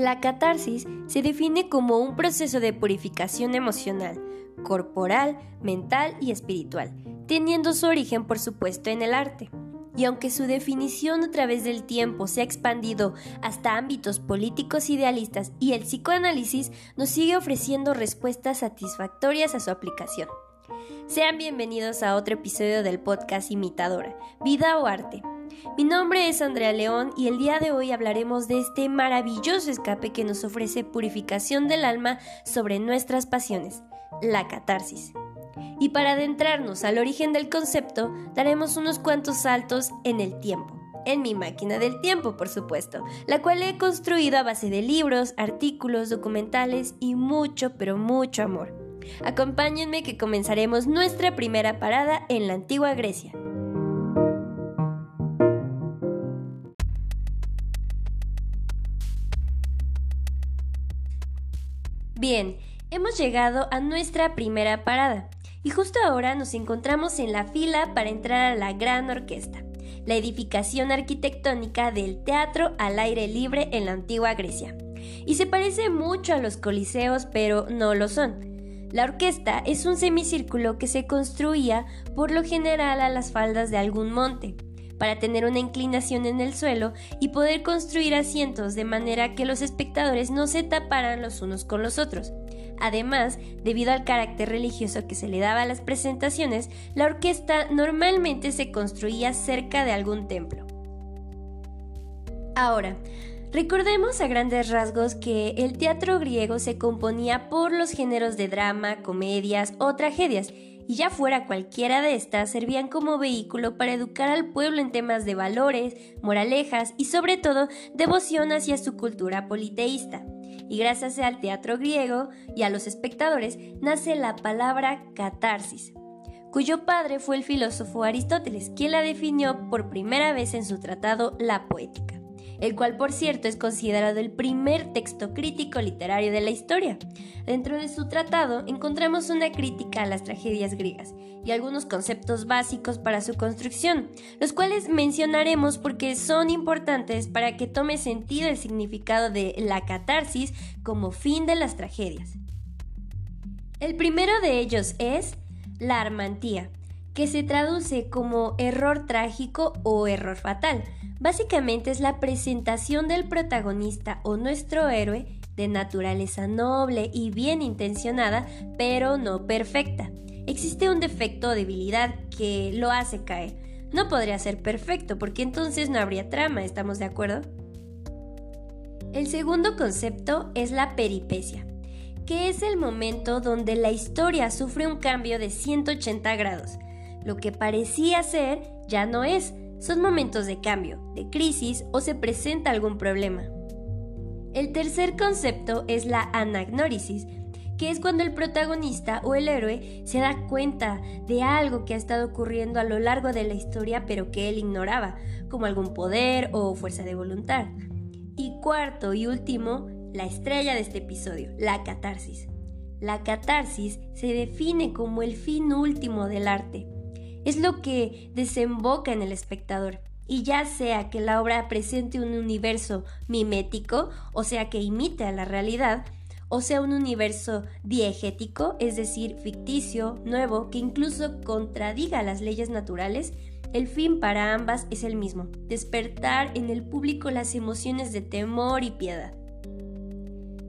La catarsis se define como un proceso de purificación emocional, corporal, mental y espiritual, teniendo su origen por supuesto en el arte. Y aunque su definición a través del tiempo se ha expandido hasta ámbitos políticos idealistas y el psicoanálisis nos sigue ofreciendo respuestas satisfactorias a su aplicación. Sean bienvenidos a otro episodio del podcast Imitadora, Vida o Arte. Mi nombre es Andrea León y el día de hoy hablaremos de este maravilloso escape que nos ofrece purificación del alma sobre nuestras pasiones, la catarsis. Y para adentrarnos al origen del concepto, daremos unos cuantos saltos en el tiempo. En mi máquina del tiempo, por supuesto, la cual he construido a base de libros, artículos, documentales y mucho, pero mucho amor. Acompáñenme que comenzaremos nuestra primera parada en la antigua Grecia. Bien, hemos llegado a nuestra primera parada y justo ahora nos encontramos en la fila para entrar a la gran orquesta, la edificación arquitectónica del teatro al aire libre en la antigua Grecia. Y se parece mucho a los coliseos, pero no lo son. La orquesta es un semicírculo que se construía por lo general a las faldas de algún monte, para tener una inclinación en el suelo y poder construir asientos de manera que los espectadores no se taparan los unos con los otros. Además, debido al carácter religioso que se le daba a las presentaciones, la orquesta normalmente se construía cerca de algún templo. Ahora, recordemos a grandes rasgos que el teatro griego se componía por los géneros de drama, comedias o tragedias, y ya fuera cualquiera de estas, servían como vehículo para educar al pueblo en temas de valores, moralejas y sobre todo devoción hacia su cultura politeísta. Y gracias al teatro griego y a los espectadores nace la palabra catarsis, cuyo padre fue el filósofo Aristóteles, quien la definió por primera vez en su tratado La Poética el cual por cierto es considerado el primer texto crítico literario de la historia. Dentro de su tratado encontramos una crítica a las tragedias griegas y algunos conceptos básicos para su construcción, los cuales mencionaremos porque son importantes para que tome sentido el significado de la catarsis como fin de las tragedias. El primero de ellos es la armantía, que se traduce como error trágico o error fatal, Básicamente es la presentación del protagonista o nuestro héroe de naturaleza noble y bien intencionada, pero no perfecta. Existe un defecto o debilidad que lo hace caer. No podría ser perfecto porque entonces no habría trama, ¿estamos de acuerdo? El segundo concepto es la peripecia, que es el momento donde la historia sufre un cambio de 180 grados. Lo que parecía ser ya no es, son momentos de cambio, de crisis o se presenta algún problema. El tercer concepto es la anagnórisis, que es cuando el protagonista o el héroe se da cuenta de algo que ha estado ocurriendo a lo largo de la historia pero que él ignoraba, como algún poder o fuerza de voluntad. Y cuarto y último, la estrella de este episodio, la catarsis. La catarsis se define como el fin último del arte, es lo que desemboca en el espectador. Y ya sea que la obra presente un universo mimético, o sea que imite a la realidad, o sea un universo diegético, es decir, ficticio, nuevo, que incluso contradiga las leyes naturales, el fin para ambas es el mismo, despertar en el público las emociones de temor y piedad.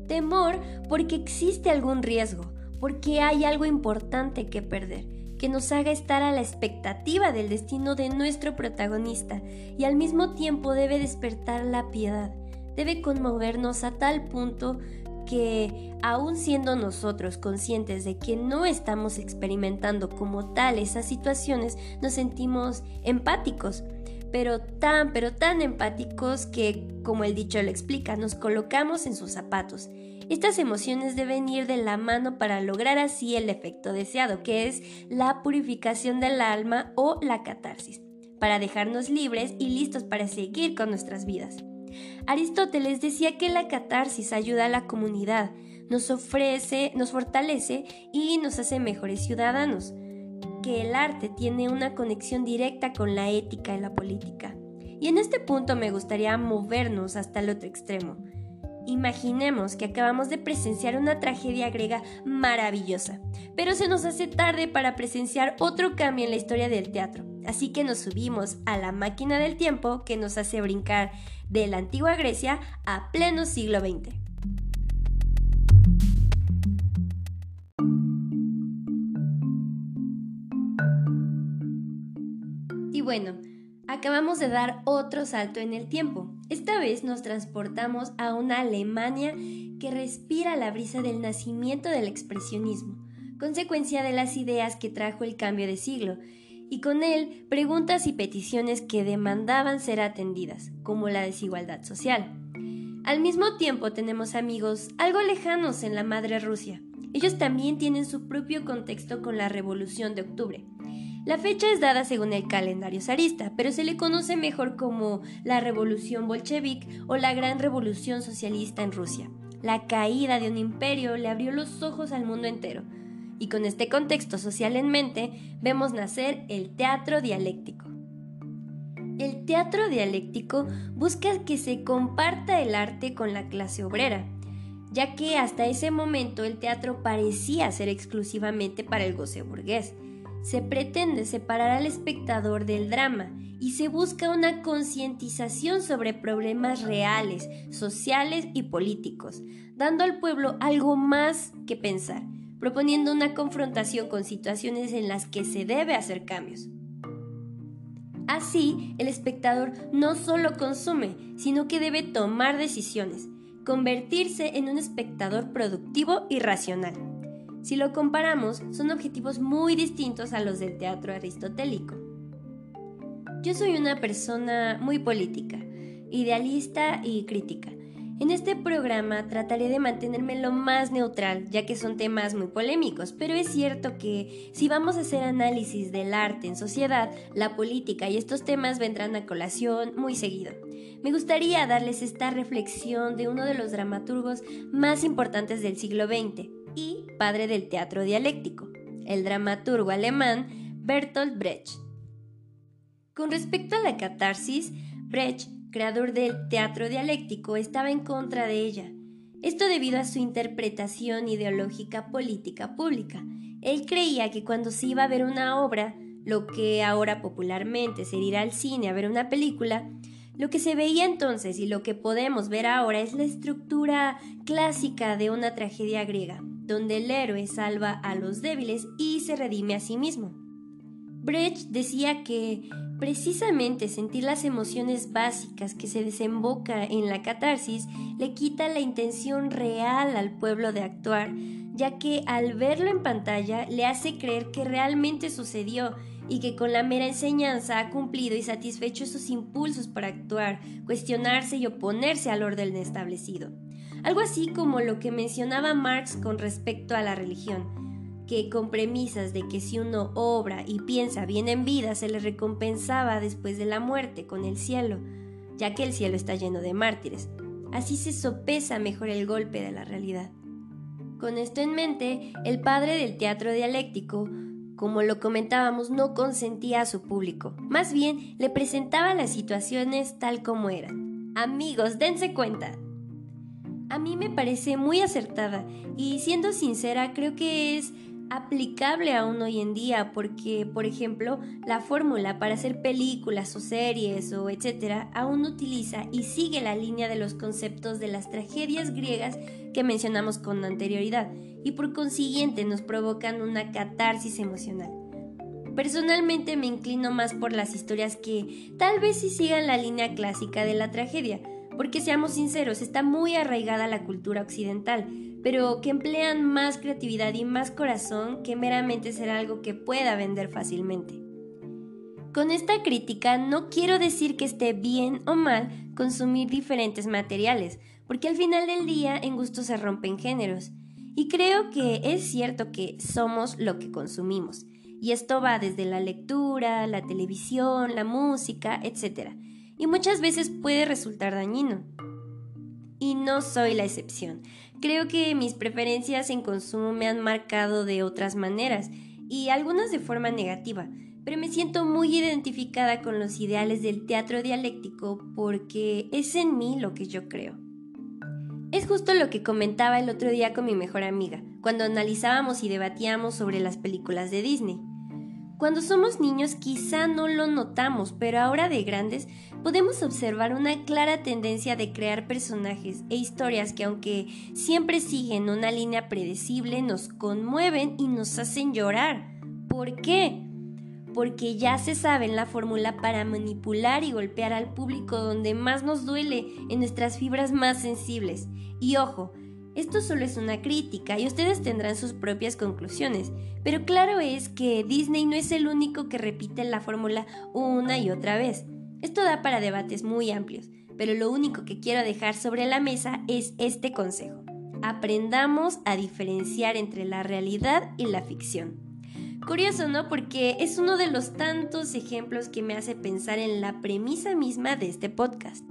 Temor porque existe algún riesgo, porque hay algo importante que perder que nos haga estar a la expectativa del destino de nuestro protagonista y al mismo tiempo debe despertar la piedad, debe conmovernos a tal punto que, aun siendo nosotros conscientes de que no estamos experimentando como tal esas situaciones, nos sentimos empáticos, pero tan, pero tan empáticos que, como el dicho lo explica, nos colocamos en sus zapatos estas emociones deben ir de la mano para lograr así el efecto deseado, que es la purificación del alma o la catarsis, para dejarnos libres y listos para seguir con nuestras vidas. Aristóteles decía que la catarsis ayuda a la comunidad, nos ofrece, nos fortalece y nos hace mejores ciudadanos, que el arte tiene una conexión directa con la ética y la política. Y en este punto me gustaría movernos hasta el otro extremo Imaginemos que acabamos de presenciar una tragedia griega maravillosa, pero se nos hace tarde para presenciar otro cambio en la historia del teatro, así que nos subimos a la máquina del tiempo que nos hace brincar de la antigua Grecia a pleno siglo XX. Y bueno, acabamos de dar otro salto en el tiempo. Esta vez nos transportamos a una Alemania que respira la brisa del nacimiento del expresionismo, consecuencia de las ideas que trajo el cambio de siglo, y con él preguntas y peticiones que demandaban ser atendidas, como la desigualdad social. Al mismo tiempo tenemos amigos algo lejanos en la madre Rusia. Ellos también tienen su propio contexto con la Revolución de Octubre. La fecha es dada según el calendario zarista, pero se le conoce mejor como la Revolución Bolchevique o la Gran Revolución Socialista en Rusia. La caída de un imperio le abrió los ojos al mundo entero, y con este contexto social en mente vemos nacer el teatro dialéctico. El teatro dialéctico busca que se comparta el arte con la clase obrera, ya que hasta ese momento el teatro parecía ser exclusivamente para el goce burgués se pretende separar al espectador del drama y se busca una concientización sobre problemas reales, sociales y políticos, dando al pueblo algo más que pensar, proponiendo una confrontación con situaciones en las que se debe hacer cambios. Así, el espectador no solo consume, sino que debe tomar decisiones, convertirse en un espectador productivo y racional. Si lo comparamos, son objetivos muy distintos a los del teatro aristotélico. Yo soy una persona muy política, idealista y crítica. En este programa trataré de mantenerme lo más neutral, ya que son temas muy polémicos, pero es cierto que si vamos a hacer análisis del arte en sociedad, la política y estos temas vendrán a colación muy seguido. Me gustaría darles esta reflexión de uno de los dramaturgos más importantes del siglo XX, y padre del teatro dialéctico, el dramaturgo alemán Bertolt Brecht. Con respecto a la catarsis, Brecht, creador del teatro dialéctico, estaba en contra de ella. Esto debido a su interpretación ideológica política pública. Él creía que cuando se iba a ver una obra, lo que ahora popularmente sería al cine a ver una película, lo que se veía entonces y lo que podemos ver ahora es la estructura clásica de una tragedia griega, donde el héroe salva a los débiles y se redime a sí mismo. Brecht decía que precisamente sentir las emociones básicas que se desemboca en la catarsis le quita la intención real al pueblo de actuar, ya que al verlo en pantalla le hace creer que realmente sucedió y que con la mera enseñanza ha cumplido y satisfecho sus impulsos para actuar, cuestionarse y oponerse al orden establecido. Algo así como lo que mencionaba Marx con respecto a la religión, que con premisas de que si uno obra y piensa bien en vida se le recompensaba después de la muerte con el cielo, ya que el cielo está lleno de mártires. Así se sopesa mejor el golpe de la realidad. Con esto en mente, el padre del teatro dialéctico, como lo comentábamos, no consentía a su público, más bien le presentaba las situaciones tal como eran. Amigos, dense cuenta, a mí me parece muy acertada y siendo sincera creo que es aplicable aún hoy en día porque, por ejemplo, la fórmula para hacer películas o series o etcétera aún utiliza y sigue la línea de los conceptos de las tragedias griegas que mencionamos con anterioridad y por consiguiente nos provocan una catarsis emocional. Personalmente me inclino más por las historias que tal vez sí sigan la línea clásica de la tragedia, porque seamos sinceros, está muy arraigada la cultura occidental, pero que emplean más creatividad y más corazón que meramente ser algo que pueda vender fácilmente. Con esta crítica no quiero decir que esté bien o mal consumir diferentes materiales, porque al final del día en gusto se rompen géneros. Y creo que es cierto que somos lo que consumimos. Y esto va desde la lectura, la televisión, la música, etc y muchas veces puede resultar dañino. Y no soy la excepción. Creo que mis preferencias en consumo me han marcado de otras maneras y algunas de forma negativa, pero me siento muy identificada con los ideales del teatro dialéctico porque es en mí lo que yo creo. Es justo lo que comentaba el otro día con mi mejor amiga, cuando analizábamos y debatíamos sobre las películas de Disney. Cuando somos niños quizá no lo notamos, pero ahora de grandes podemos observar una clara tendencia de crear personajes e historias que aunque siempre siguen una línea predecible, nos conmueven y nos hacen llorar. ¿Por qué? Porque ya se sabe la fórmula para manipular y golpear al público donde más nos duele, en nuestras fibras más sensibles. Y ojo, esto solo es una crítica y ustedes tendrán sus propias conclusiones, pero claro es que Disney no es el único que repite la fórmula una y otra vez. Esto da para debates muy amplios, pero lo único que quiero dejar sobre la mesa es este consejo. Aprendamos a diferenciar entre la realidad y la ficción. Curioso, ¿no? Porque es uno de los tantos ejemplos que me hace pensar en la premisa misma de este podcast.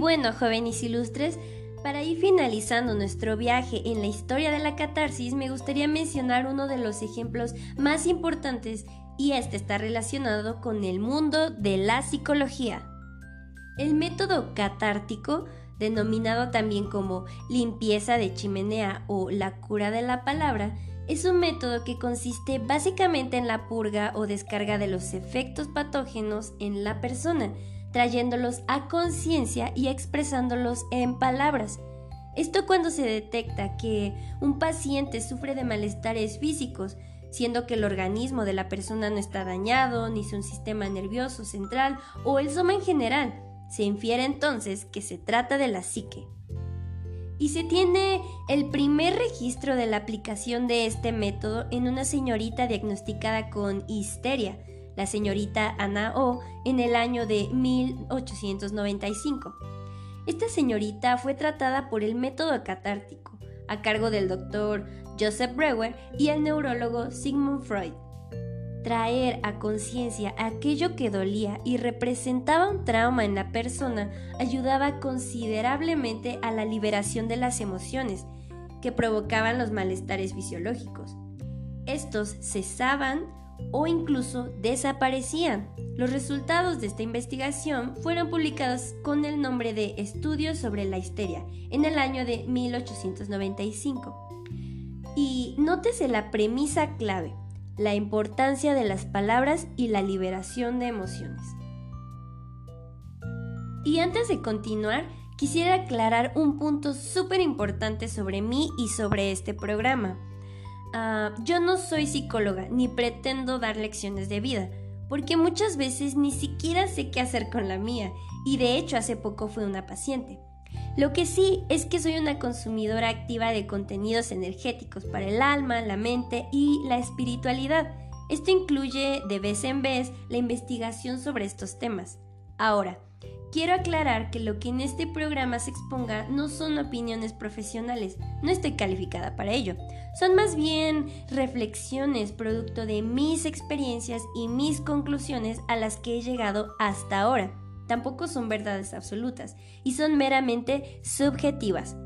Bueno, jóvenes ilustres, para ir finalizando nuestro viaje en la historia de la catarsis, me gustaría mencionar uno de los ejemplos más importantes y este está relacionado con el mundo de la psicología. El método catártico, denominado también como limpieza de chimenea o la cura de la palabra, es un método que consiste básicamente en la purga o descarga de los efectos patógenos en la persona, trayéndolos a conciencia y expresándolos en palabras. Esto cuando se detecta que un paciente sufre de malestares físicos, siendo que el organismo de la persona no está dañado, ni su sistema nervioso central o el soma en general. Se infiere entonces que se trata de la psique. Y se tiene el primer registro de la aplicación de este método en una señorita diagnosticada con histeria, la señorita Ana O, en el año de 1895. Esta señorita fue tratada por el método catártico, a cargo del doctor Joseph Breuer y el neurólogo Sigmund Freud. Traer a conciencia aquello que dolía y representaba un trauma en la persona ayudaba considerablemente a la liberación de las emociones que provocaban los malestares fisiológicos. Estos cesaban o incluso desaparecían. Los resultados de esta investigación fueron publicados con el nombre de Estudios sobre la histeria en el año de 1895. Y nótese la premisa clave, la importancia de las palabras y la liberación de emociones. Y antes de continuar, quisiera aclarar un punto súper importante sobre mí y sobre este programa. Ah, yo no soy psicóloga ni pretendo dar lecciones de vida, porque muchas veces ni siquiera sé qué hacer con la mía, y de hecho hace poco fui una paciente. Lo que sí es que soy una consumidora activa de contenidos energéticos para el alma, la mente y la espiritualidad. Esto incluye de vez en vez la investigación sobre estos temas. Ahora, Quiero aclarar que lo que en este programa se exponga no son opiniones profesionales, no estoy calificada para ello. Son más bien reflexiones producto de mis experiencias y mis conclusiones a las que he llegado hasta ahora. Tampoco son verdades absolutas y son meramente subjetivas.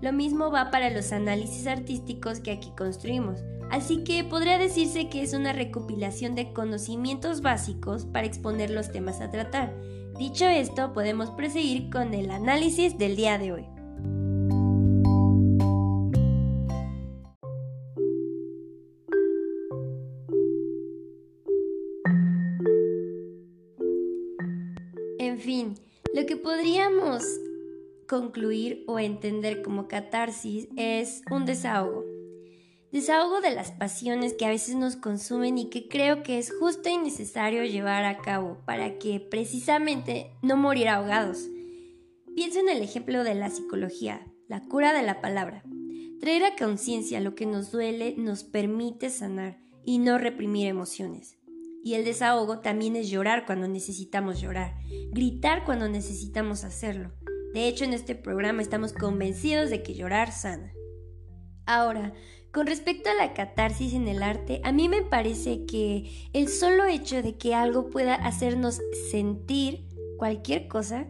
Lo mismo va para los análisis artísticos que aquí construimos. Así que podría decirse que es una recopilación de conocimientos básicos para exponer los temas a tratar Dicho esto, podemos proseguir con el análisis del día de hoy. En fin, lo que podríamos concluir o entender como catarsis es un desahogo desahogo de las pasiones que a veces nos consumen y que creo que es justo y necesario llevar a cabo para que precisamente no morir ahogados. Pienso en el ejemplo de la psicología, la cura de la palabra. Traer a conciencia lo que nos duele nos permite sanar y no reprimir emociones. Y el desahogo también es llorar cuando necesitamos llorar, gritar cuando necesitamos hacerlo. De hecho, en este programa estamos convencidos de que llorar sana. Ahora, con respecto a la catarsis en el arte, a mí me parece que el solo hecho de que algo pueda hacernos sentir cualquier cosa,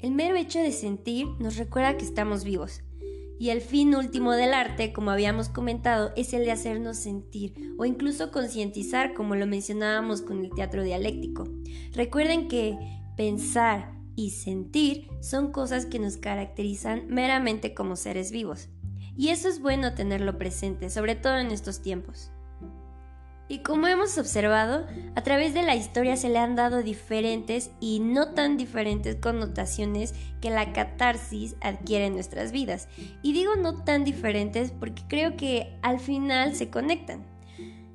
el mero hecho de sentir nos recuerda que estamos vivos, Y el fin último del arte, como habíamos comentado, es el de hacernos sentir o incluso concientizar, como lo mencionábamos con el teatro dialéctico. Recuerden que pensar y sentir son cosas que nos caracterizan meramente como seres vivos. Y eso es bueno tenerlo presente, sobre todo en estos tiempos. Y como hemos observado, a través de la historia se le han dado diferentes y no tan diferentes connotaciones que la catarsis adquiere en nuestras vidas. Y digo no tan diferentes porque creo que al final se conectan.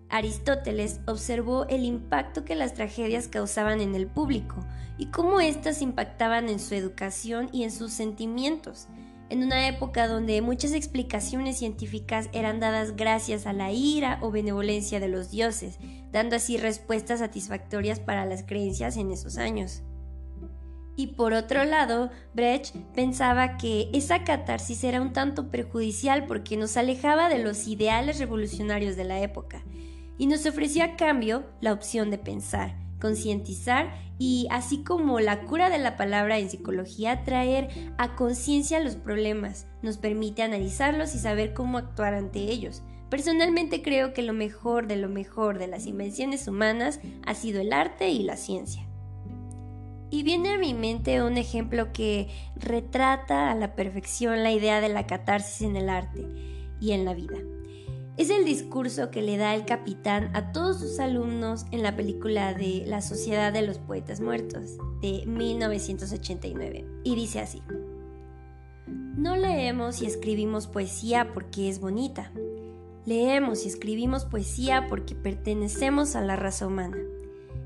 Aristóteles observó el impacto que las tragedias causaban en el público y cómo éstas impactaban en su educación y en sus sentimientos en una época donde muchas explicaciones científicas eran dadas gracias a la ira o benevolencia de los dioses, dando así respuestas satisfactorias para las creencias en esos años. Y por otro lado, Brecht pensaba que esa catarsis era un tanto perjudicial porque nos alejaba de los ideales revolucionarios de la época y nos ofrecía a cambio la opción de pensar, concientizar y así como la cura de la palabra en psicología, traer a conciencia los problemas, nos permite analizarlos y saber cómo actuar ante ellos. Personalmente creo que lo mejor de lo mejor de las invenciones humanas ha sido el arte y la ciencia. Y viene a mi mente un ejemplo que retrata a la perfección la idea de la catarsis en el arte y en la vida. Es el discurso que le da el capitán a todos sus alumnos en la película de La Sociedad de los Poetas Muertos de 1989. Y dice así, No leemos y escribimos poesía porque es bonita. Leemos y escribimos poesía porque pertenecemos a la raza humana.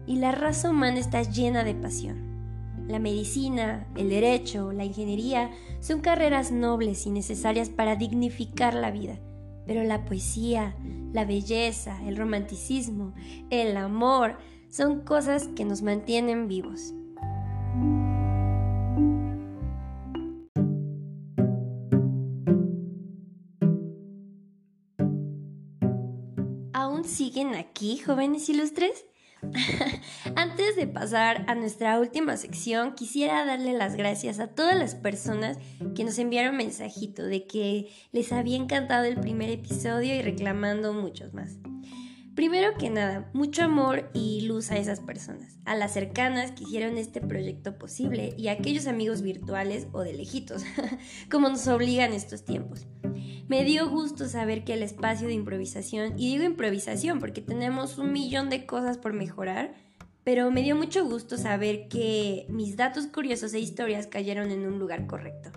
Y la raza humana está llena de pasión. La medicina, el derecho, la ingeniería son carreras nobles y necesarias para dignificar la vida pero la poesía, la belleza, el romanticismo, el amor, son cosas que nos mantienen vivos. ¿Aún siguen aquí, jóvenes ilustres? Antes de pasar a nuestra última sección, quisiera darle las gracias a todas las personas que nos enviaron mensajito de que les había encantado el primer episodio y reclamando muchos más. Primero que nada, mucho amor y luz a esas personas, a las cercanas que hicieron este proyecto posible y a aquellos amigos virtuales o de lejitos, como nos obligan estos tiempos. Me dio gusto saber que el espacio de improvisación, y digo improvisación porque tenemos un millón de cosas por mejorar, pero me dio mucho gusto saber que mis datos curiosos e historias cayeron en un lugar correcto.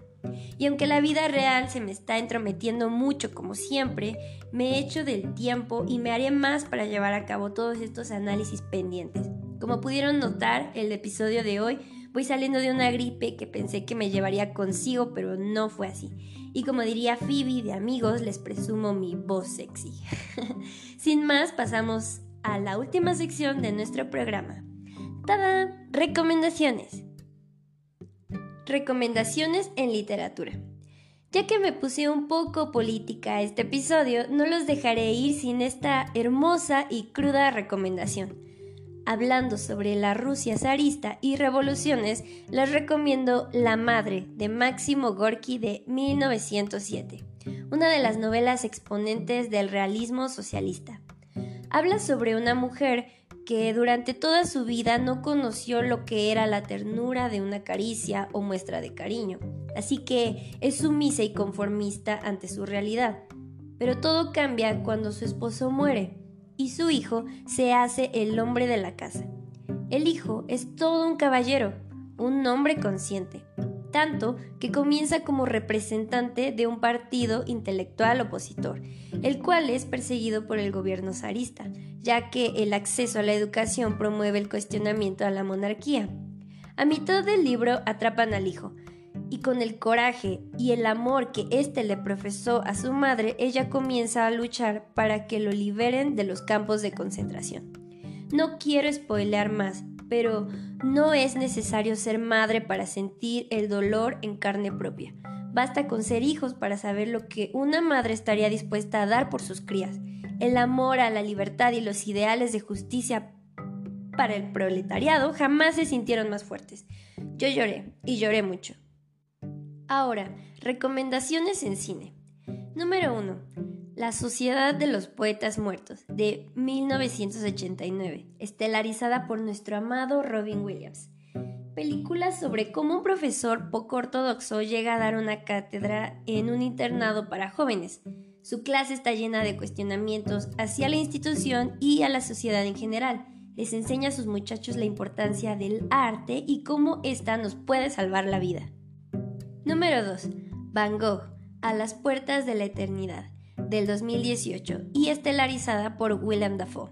Y aunque la vida real se me está entrometiendo mucho como siempre, me he hecho del tiempo y me haré más para llevar a cabo todos estos análisis pendientes. Como pudieron notar, el episodio de hoy voy saliendo de una gripe que pensé que me llevaría consigo, pero no fue así. Y como diría Phoebe de amigos, les presumo mi voz sexy. Sin más, pasamos a la última sección de nuestro programa. ¡Tada! Recomendaciones. Recomendaciones en literatura. Ya que me puse un poco política este episodio, no los dejaré ir sin esta hermosa y cruda recomendación. Hablando sobre la Rusia zarista y revoluciones, les recomiendo La Madre de Máximo Gorky de 1907, una de las novelas exponentes del realismo socialista. Habla sobre una mujer que durante toda su vida no conoció lo que era la ternura de una caricia o muestra de cariño, así que es sumisa y conformista ante su realidad. Pero todo cambia cuando su esposo muere y su hijo se hace el hombre de la casa. El hijo es todo un caballero, un hombre consciente, tanto que comienza como representante de un partido intelectual opositor, el cual es perseguido por el gobierno zarista, ya que el acceso a la educación promueve el cuestionamiento a la monarquía. A mitad del libro atrapan al hijo, y con el coraje y el amor que éste le profesó a su madre, ella comienza a luchar para que lo liberen de los campos de concentración. No quiero spoilear más, pero no es necesario ser madre para sentir el dolor en carne propia. Basta con ser hijos para saber lo que una madre estaría dispuesta a dar por sus crías. El amor a la libertad y los ideales de justicia para el proletariado jamás se sintieron más fuertes. Yo lloré, y lloré mucho. Ahora, recomendaciones en cine. Número 1. La Sociedad de los Poetas Muertos, de 1989, estelarizada por nuestro amado Robin Williams. Película sobre cómo un profesor poco ortodoxo llega a dar una cátedra en un internado para jóvenes. Su clase está llena de cuestionamientos hacia la institución y a la sociedad en general. Les enseña a sus muchachos la importancia del arte y cómo ésta nos puede salvar la vida. Número 2. Van Gogh, a las puertas de la eternidad, del 2018 y estelarizada por Willem Dafoe.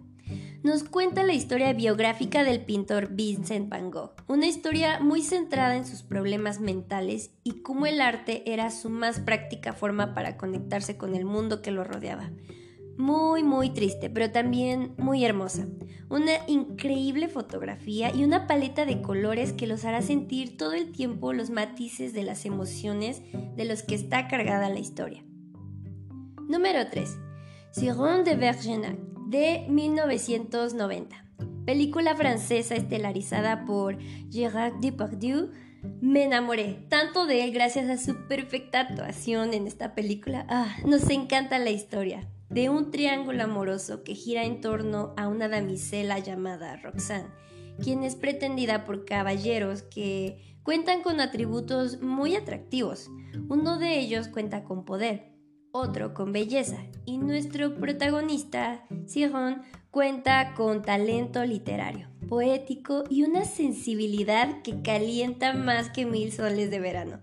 Nos cuenta la historia biográfica del pintor Vincent Van Gogh, una historia muy centrada en sus problemas mentales y cómo el arte era su más práctica forma para conectarse con el mundo que lo rodeaba. Muy, muy triste, pero también muy hermosa. Una increíble fotografía y una paleta de colores que los hará sentir todo el tiempo los matices de las emociones de los que está cargada la historia. Número 3. Siron de Bergerac, de 1990. Película francesa estelarizada por Gérard Depardieu. Me enamoré tanto de él gracias a su perfecta actuación en esta película. Ah, nos encanta la historia de un triángulo amoroso que gira en torno a una damisela llamada Roxanne, quien es pretendida por caballeros que cuentan con atributos muy atractivos. Uno de ellos cuenta con poder, otro con belleza, y nuestro protagonista, Siron, cuenta con talento literario, poético y una sensibilidad que calienta más que mil soles de verano.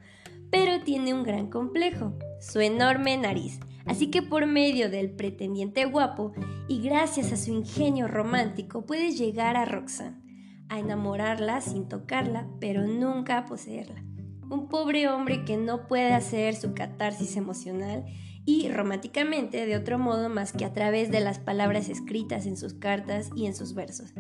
Pero tiene un gran complejo, su enorme nariz Así que por medio del pretendiente guapo y gracias a su ingenio romántico puedes llegar a Roxanne, a enamorarla sin tocarla, pero nunca a poseerla. Un pobre hombre que no puede hacer su catarsis emocional y románticamente de otro modo más que a través de las palabras escritas en sus cartas y en sus versos.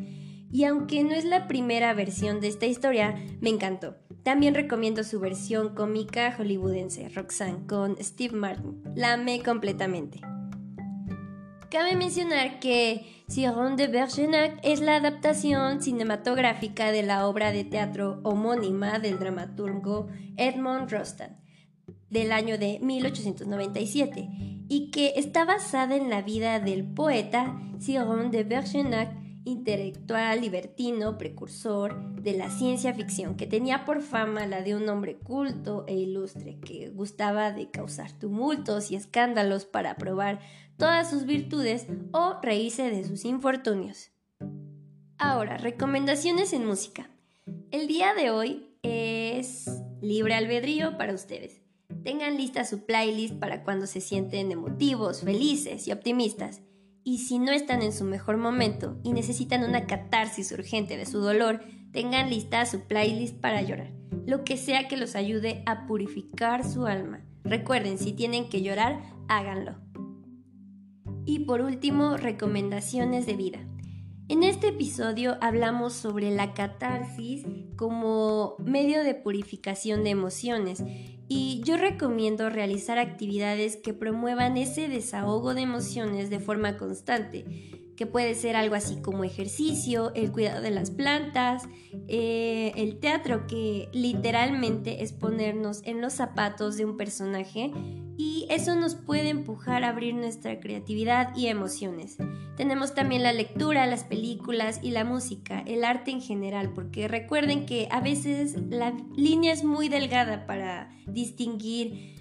Y aunque no es la primera versión de esta historia, me encantó. También recomiendo su versión cómica hollywoodense, Roxanne, con Steve Martin. La amé completamente. Cabe mencionar que Siron de Bergerac es la adaptación cinematográfica de la obra de teatro homónima del dramaturgo Edmond Rostand del año de 1897 y que está basada en la vida del poeta Siron de Bergerac intelectual, libertino, precursor de la ciencia ficción, que tenía por fama la de un hombre culto e ilustre, que gustaba de causar tumultos y escándalos para probar todas sus virtudes o reírse de sus infortunios. Ahora, recomendaciones en música. El día de hoy es libre albedrío para ustedes. Tengan lista su playlist para cuando se sienten emotivos, felices y optimistas. Y si no están en su mejor momento y necesitan una catarsis urgente de su dolor, tengan lista su playlist para llorar. Lo que sea que los ayude a purificar su alma. Recuerden, si tienen que llorar, háganlo. Y por último, recomendaciones de vida. En este episodio hablamos sobre la catarsis como medio de purificación de emociones y yo recomiendo realizar actividades que promuevan ese desahogo de emociones de forma constante, que puede ser algo así como ejercicio, el cuidado de las plantas, eh, el teatro, que literalmente es ponernos en los zapatos de un personaje y eso nos puede empujar a abrir nuestra creatividad y emociones. Tenemos también la lectura, las películas y la música, el arte en general, porque recuerden que a veces la línea es muy delgada para distinguir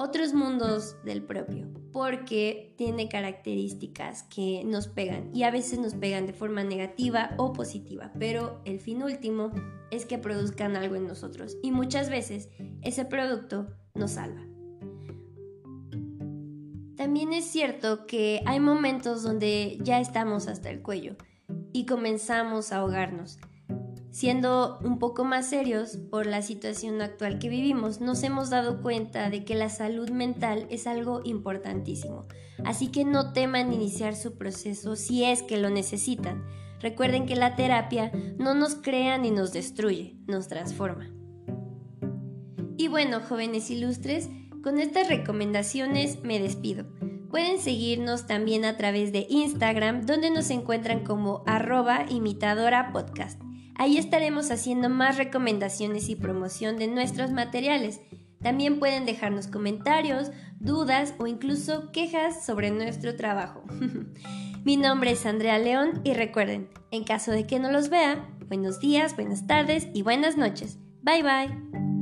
otros mundos del propio, porque tiene características que nos pegan y a veces nos pegan de forma negativa o positiva, pero el fin último es que produzcan algo en nosotros y muchas veces ese producto nos salva. También es cierto que hay momentos donde ya estamos hasta el cuello y comenzamos a ahogarnos. Siendo un poco más serios por la situación actual que vivimos, nos hemos dado cuenta de que la salud mental es algo importantísimo. Así que no teman iniciar su proceso si es que lo necesitan. Recuerden que la terapia no nos crea ni nos destruye, nos transforma. Y bueno, jóvenes ilustres, con estas recomendaciones me despido. Pueden seguirnos también a través de Instagram, donde nos encuentran como arroba imitadora podcast. Ahí estaremos haciendo más recomendaciones y promoción de nuestros materiales. También pueden dejarnos comentarios, dudas o incluso quejas sobre nuestro trabajo. Mi nombre es Andrea León y recuerden, en caso de que no los vea, buenos días, buenas tardes y buenas noches. Bye bye.